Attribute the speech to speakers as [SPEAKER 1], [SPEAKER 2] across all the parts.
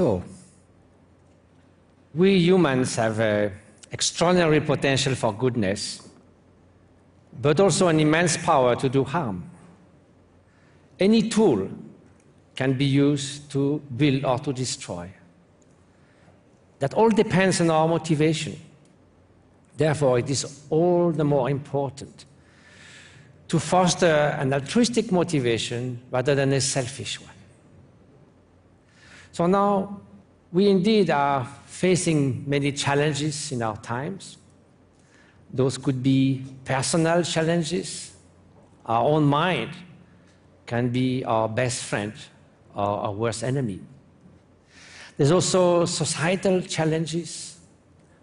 [SPEAKER 1] So, we humans have an extraordinary potential for goodness, but also an immense power to do harm. Any tool can be used to build or to destroy. That all depends on our motivation. Therefore, it is all the more important to foster an altruistic motivation rather than a selfish one. So now we indeed are facing many challenges in our times. Those could be personal challenges. Our own mind can be our best friend or our worst enemy. There's also societal challenges,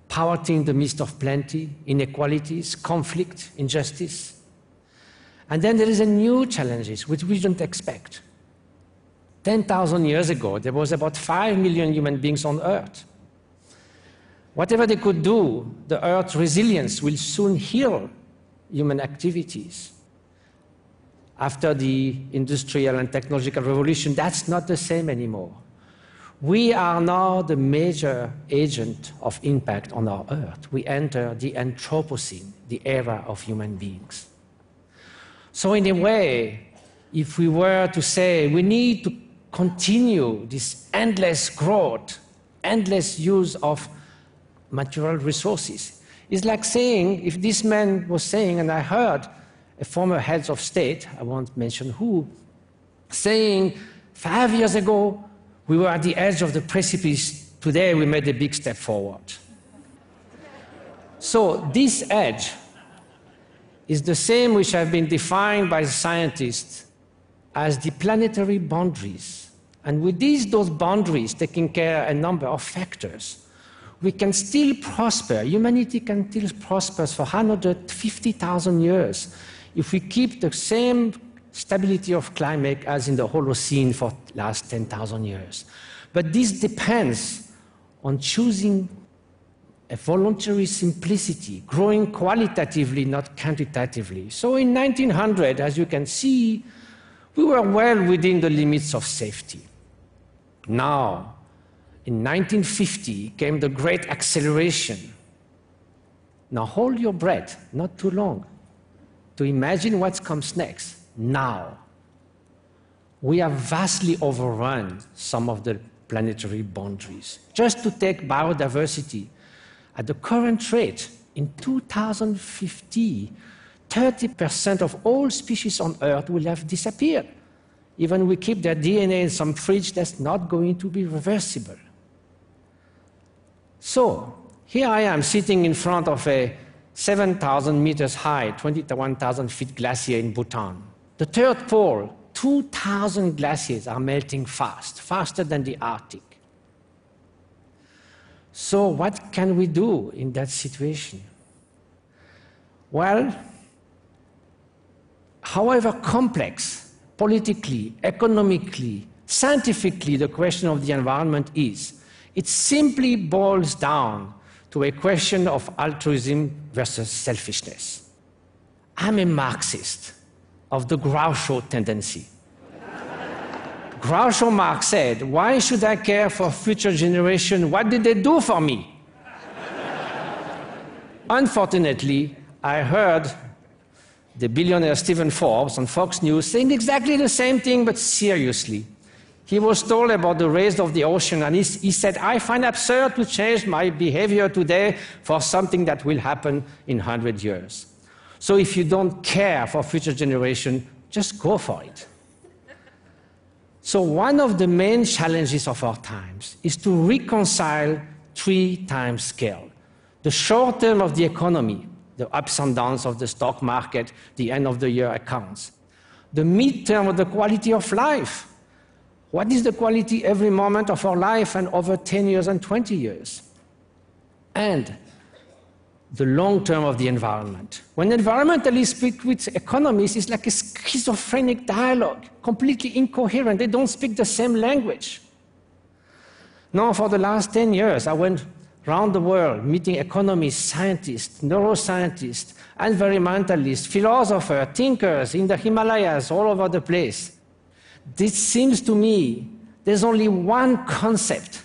[SPEAKER 1] poverty in the midst of plenty, inequalities, conflict, injustice. And then there is a new challenges which we don't expect. 10,000 years ago, there was about 5 million human beings on Earth. Whatever they could do, the Earth's resilience will soon heal human activities. After the industrial and technological revolution, that's not the same anymore. We are now the major agent of impact on our Earth. We enter the Anthropocene, the era of human beings. So, in a way, if we were to say we need to continue this endless growth, endless use of material resources. It's like saying, if this man was saying, and I heard a former head of state, I won't mention who, saying, five years ago, we were at the edge of the precipice. Today, we made a big step forward. So, this edge is the same which have been defined by scientists as the planetary boundaries. And with these, those boundaries, taking care a number of factors, we can still prosper. Humanity can still prosper for 150,000 years if we keep the same stability of climate as in the Holocene for the last 10,000 years. But this depends on choosing a voluntary simplicity, growing qualitatively, not quantitatively. So in 1900, as you can see, we were well within the limits of safety. Now, in 1950 came the great acceleration. Now hold your breath, not too long, to imagine what comes next. Now, we have vastly overrun some of the planetary boundaries. Just to take biodiversity, at the current rate, in 2050, 30% of all species on Earth will have disappeared. Even we keep their DNA in some fridge, that's not going to be reversible. So, here I am sitting in front of a 7,000 meters high, 21,000 feet glacier in Bhutan. The third pole, 2,000 glaciers are melting fast, faster than the Arctic. So, what can we do in that situation? Well, however complex politically, economically, scientifically the question of the environment is, it simply boils down to a question of altruism versus selfishness. I'm a Marxist of the Groucho tendency. Groucho Marx said, Why should I care for future generations? What did they do for me? Unfortunately, I heard the billionaire Stephen Forbes on Fox News saying exactly the same thing, but seriously. He was told about the rise of the ocean, and he, he, said, I find absurd to change my behavior today for something that will happen in 100 years. So if you don't care for future generations, just go for it. So one of the main challenges of our times is to reconcile three time scale. The short term of the economy, the ups and downs of the stock market, the end of the year accounts. The midterm of the quality of life. What is the quality every moment of our life and over 10 years and 20 years? And the long term of the environment. When environmentalists speak with economists, it's like a schizophrenic dialogue, completely incoherent. They don't speak the same language. Now, for the last 10 years, I went around the world meeting economists, scientists, neuroscientists, environmentalists, philosophers, thinkers in the Himalayas, all over the place. This seems to me there's only one concept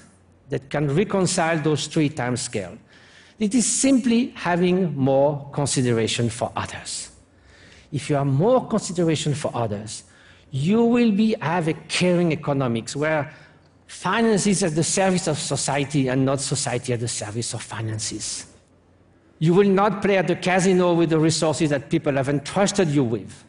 [SPEAKER 1] that can reconcile those three time scales. It is simply having more consideration for others. If you have more consideration for others, you will be, have a caring economics where finances at the service of society and not society at the service of finances. You will not play at the casino with the resources that people have entrusted you with.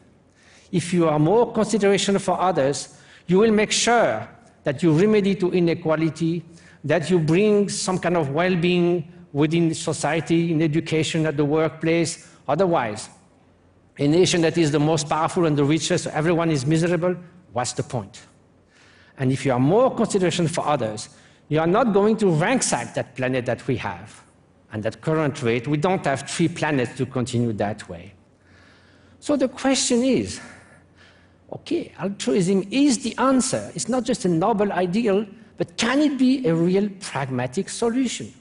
[SPEAKER 1] If you are more consideration for others, you will make sure that you remedy to inequality, that you bring some kind of well-being within society, in education, at the workplace. Otherwise, a nation that is the most powerful and the richest, everyone is miserable, what's the point? And if you are more consideration for others, you are not going to ransack that planet that we have. And at current rate, we don't have three planets to continue that way. So the question is, okay, altruism is the answer. It's not just a noble ideal, but can it be a real pragmatic solution?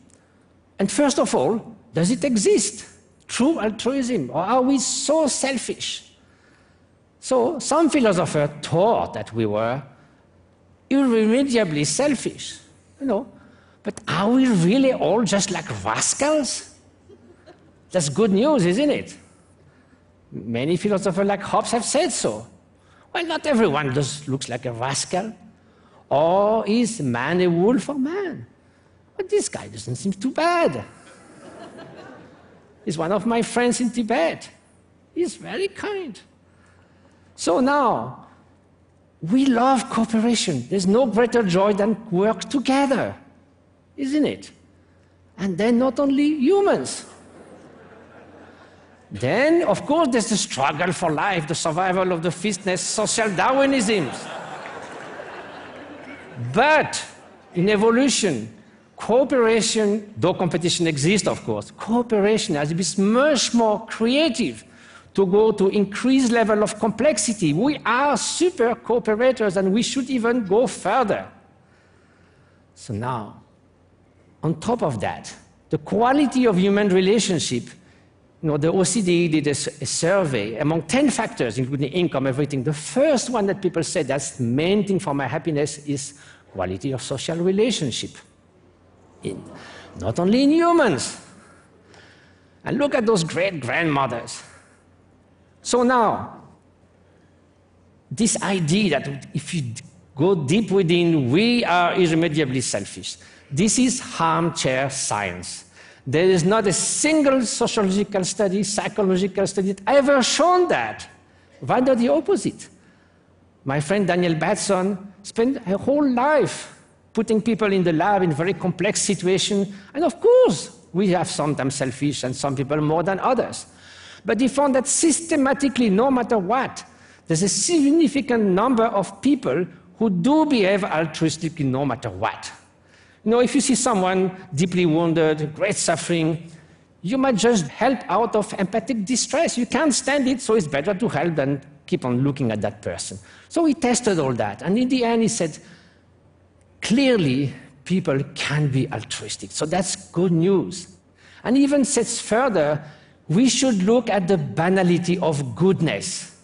[SPEAKER 1] And first of all, does it exist? True altruism? Or are we so selfish? So some philosophers thought that we were irremediably selfish, you know. But are we really all just like rascals? That's good news, isn't it? Many philosophers like Hobbes have said so. Well, not everyone just looks like a rascal. Or is man a wolf or man? But this guy doesn't seem too bad. He's one of my friends in Tibet. He's very kind. So now, we love cooperation. There's no greater joy than work together, isn't it? And then not only humans. Then, of course, there's the struggle for life, the survival of the fittest, social Darwinism. but in evolution, Cooperation, though competition exists, of course, cooperation has to be much more creative to go to increased level of complexity. We are super cooperators and we should even go further. So now, on top of that, the quality of human relationship, you know, the OECD did a, a survey among 10 factors, including income, everything. The first one that people said that's the main thing for my happiness is quality of social relationship in, not only in humans. And look at those great grandmothers. So now, this idea that if you go deep within, we are irremediably selfish. This is armchair science. There is not a single sociological study, psychological study that ever shown that. Rather the opposite. My friend Daniel Batson spent a whole life putting people in the lab in very complex situations. And of course, we have sometimes selfish and some people more than others. But he found that systematically, no matter what, there's a significant number of people who do behave altruistically no matter what. You know, if you see someone deeply wounded, great suffering, you might just help out of empathic distress. You can't stand it, so it's better to help than keep on looking at that person. So he tested all that, and in the end he said, clearly people can be altruistic. So that's good news. And even says further, we should look at the banality of goodness.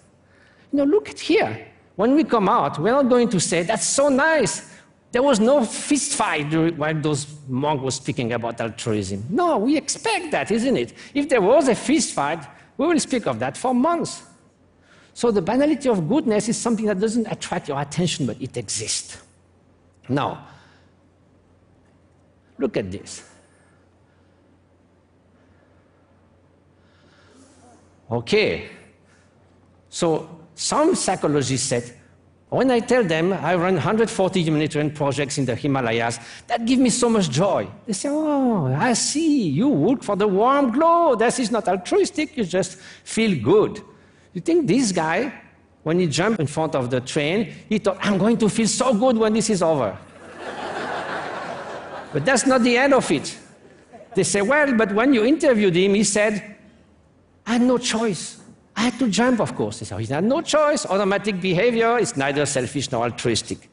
[SPEAKER 1] You know, look at here. When we come out, we're not going to say, that's so nice. There was no fist fight while those monks were speaking about altruism. No, we expect that, isn't it? If there was a fist fight, we will speak of that for months. So the banality of goodness is something that doesn't attract your attention, but it exists. Now, look at this. Okay, so some psychologists said, when I tell them I run 140 humanitarian projects in the Himalayas, that gives me so much joy. They say, oh, I see, you work for the warm glow. This is not altruistic, you just feel good. You think this guy when he jumped in front of the train, he thought, I'm going to feel so good when this is over. but that's not the end of it. They say, well, but when you interviewed him, he said, I had no choice. I had to jump, of course. He said, he had no choice. Automatic behavior is neither selfish nor altruistic.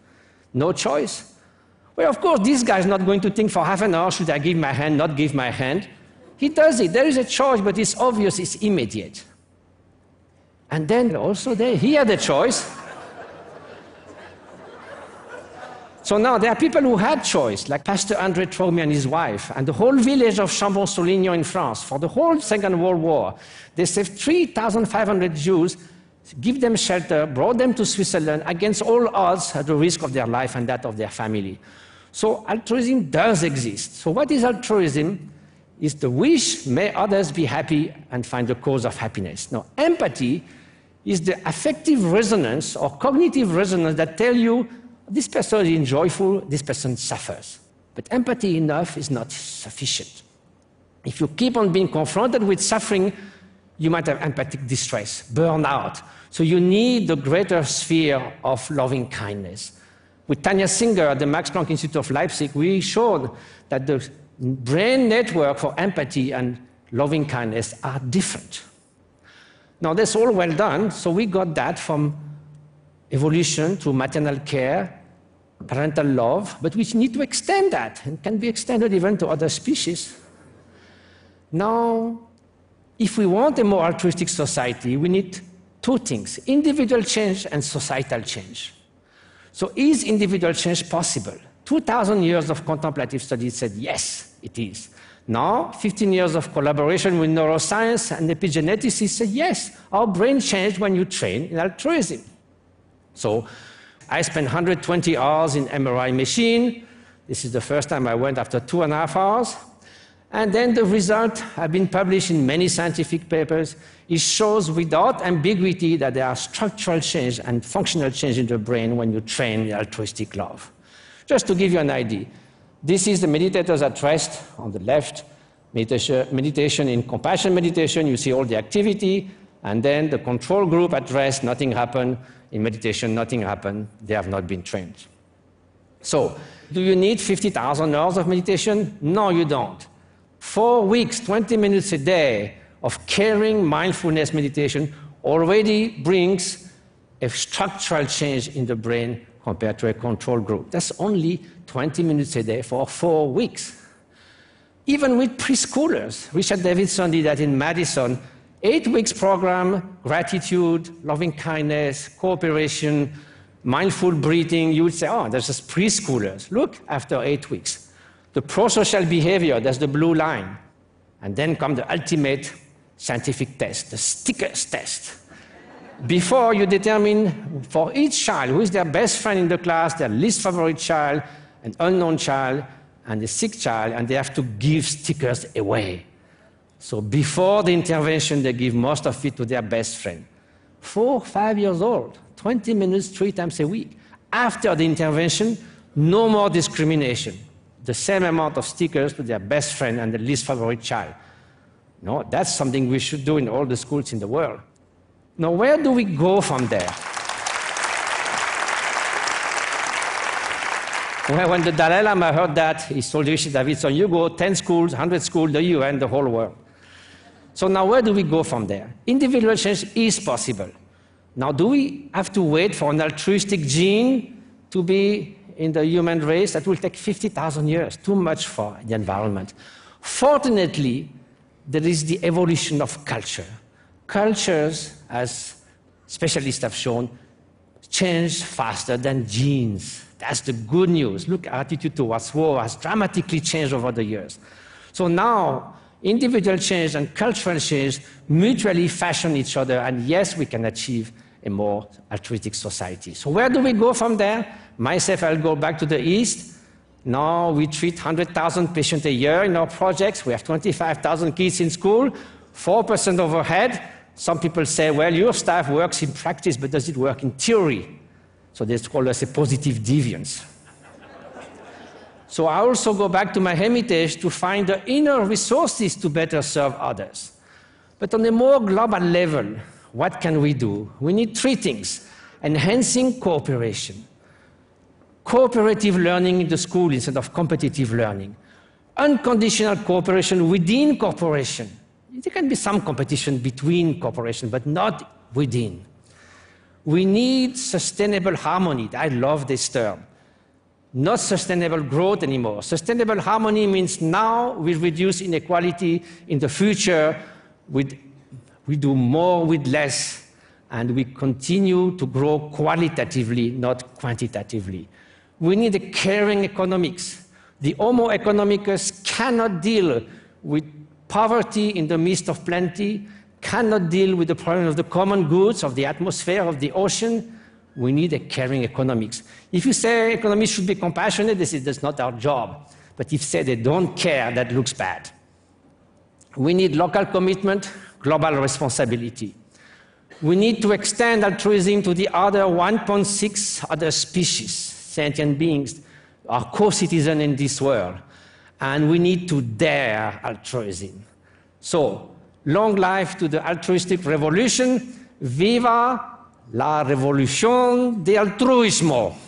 [SPEAKER 1] No choice. Well, of course, this guy is not going to think for half an hour, should I give my hand, not give my hand? He does it. There is a choice, but it's obvious, it's immediate. And then also there, he had a choice. So now there are people who had choice, like Pastor André Trocmé and his wife, and the whole village of Chambon-sur-Lignon in France for the whole Second World War. They saved 3,500 Jews, give them shelter, brought them to Switzerland against all odds at the risk of their life and that of their family. So altruism does exist. So what is altruism? Is the wish may others be happy and find the cause of happiness. Now, empathy is the affective resonance or cognitive resonance that tell you this person is joyful, this person suffers. But empathy enough is not sufficient. If you keep on being confronted with suffering, you might have empathic distress, burnout. So you need the greater sphere of loving kindness. With Tania Singer at the Max Planck Institute of Leipzig, we showed that the brain network for empathy and loving kindness are different. Now, that's all well done, so we got that from evolution through maternal care, parental love, but we need to extend that and can be extended even to other species. Now, if we want a more altruistic society, we need two things individual change and societal change. So, is individual change possible? 2,000 years of contemplative studies said yes, it is. Now, 15 years of collaboration with neuroscience and epigeneticists said yes, our brain changed when you train in altruism. So I spent 120 hours in MRI machine. This is the first time I went after two and a half hours. And then the result have been published in many scientific papers. It shows without ambiguity that there are structural change and functional change in the brain when you train altruistic love. Just to give you an idea, this is the meditators at rest on the left, meditation, meditation in compassion meditation. You see all the activity, and then the control group at rest, nothing happened in meditation, nothing happened. They have not been trained. So, do you need 50,000 hours of meditation? No, you don't. Four weeks, 20 minutes a day of caring mindfulness meditation already brings a structural change in the brain compared to a control group. That's only 20 minutes a day for four weeks. Even with preschoolers, Richard Davidson did that in Madison eight weeks program, gratitude, loving kindness, cooperation, mindful breathing, you would say, oh, there's just preschoolers. Look, after eight weeks. The prosocial behavior, that's the blue line. And then come the ultimate scientific test, the stickers test. Before you determine for each child who is their best friend in the class, their least favorite child, an unknown child, and a sick child, and they have to give stickers away. So before the intervention, they give most of it to their best friend. Four, five years old, 20 minutes, three times a week. After the intervention, no more discrimination. The same amount of stickers to their best friend and the least favorite child. No, that's something we should do in all the schools in the world. Now, where do we go from there? Well, when the Dalai Lama heard that, he told Richie Davidson, you go 10 schools, 100 schools, the UN, the whole world. So now where do we go from there? Individual change is possible. Now, do we have to wait for an altruistic gene to be in the human race? That will take 50,000 years, too much for the environment. Fortunately, there is the evolution of culture. Cultures, as specialists have shown, change faster than genes. That's the good news. Look, attitude towards war has dramatically changed over the years. So now, individual change and cultural change mutually fashion each other, and yes, we can achieve a more altruistic society. So, where do we go from there? Myself, I'll go back to the east. Now we treat 100,000 patients a year in our projects. We have 25,000 kids in school, 4% overhead. Some people say, well, your staff works in practice, but does it work in theory? So they call us a positive deviance. So I also go back to my hermitage to find the inner resources to better serve others. But on a more global level, what can we do? We need three things enhancing cooperation, cooperative learning in the school instead of competitive learning, unconditional cooperation within cooperation. There can be some competition between cooperation, but not within. We need sustainable harmony. I love this term not sustainable growth anymore. Sustainable harmony means now we reduce inequality, in the future we, we do more with less, and we continue to grow qualitatively, not quantitatively. We need a caring economics. The Homo economicus cannot deal with poverty in the midst of plenty, cannot deal with the problem of the common goods, of the atmosphere, of the ocean. We need a caring economics. If you say economists should be compassionate, this is that's not our job. But if you say they don't care, that looks bad. We need local commitment, global responsibility. We need to extend altruism to the other 1.6 other species, sentient beings, our co-citizens in this world. And we need to dare altruism. So, long life to the altruistic revolution. Viva la revolución de altruismo.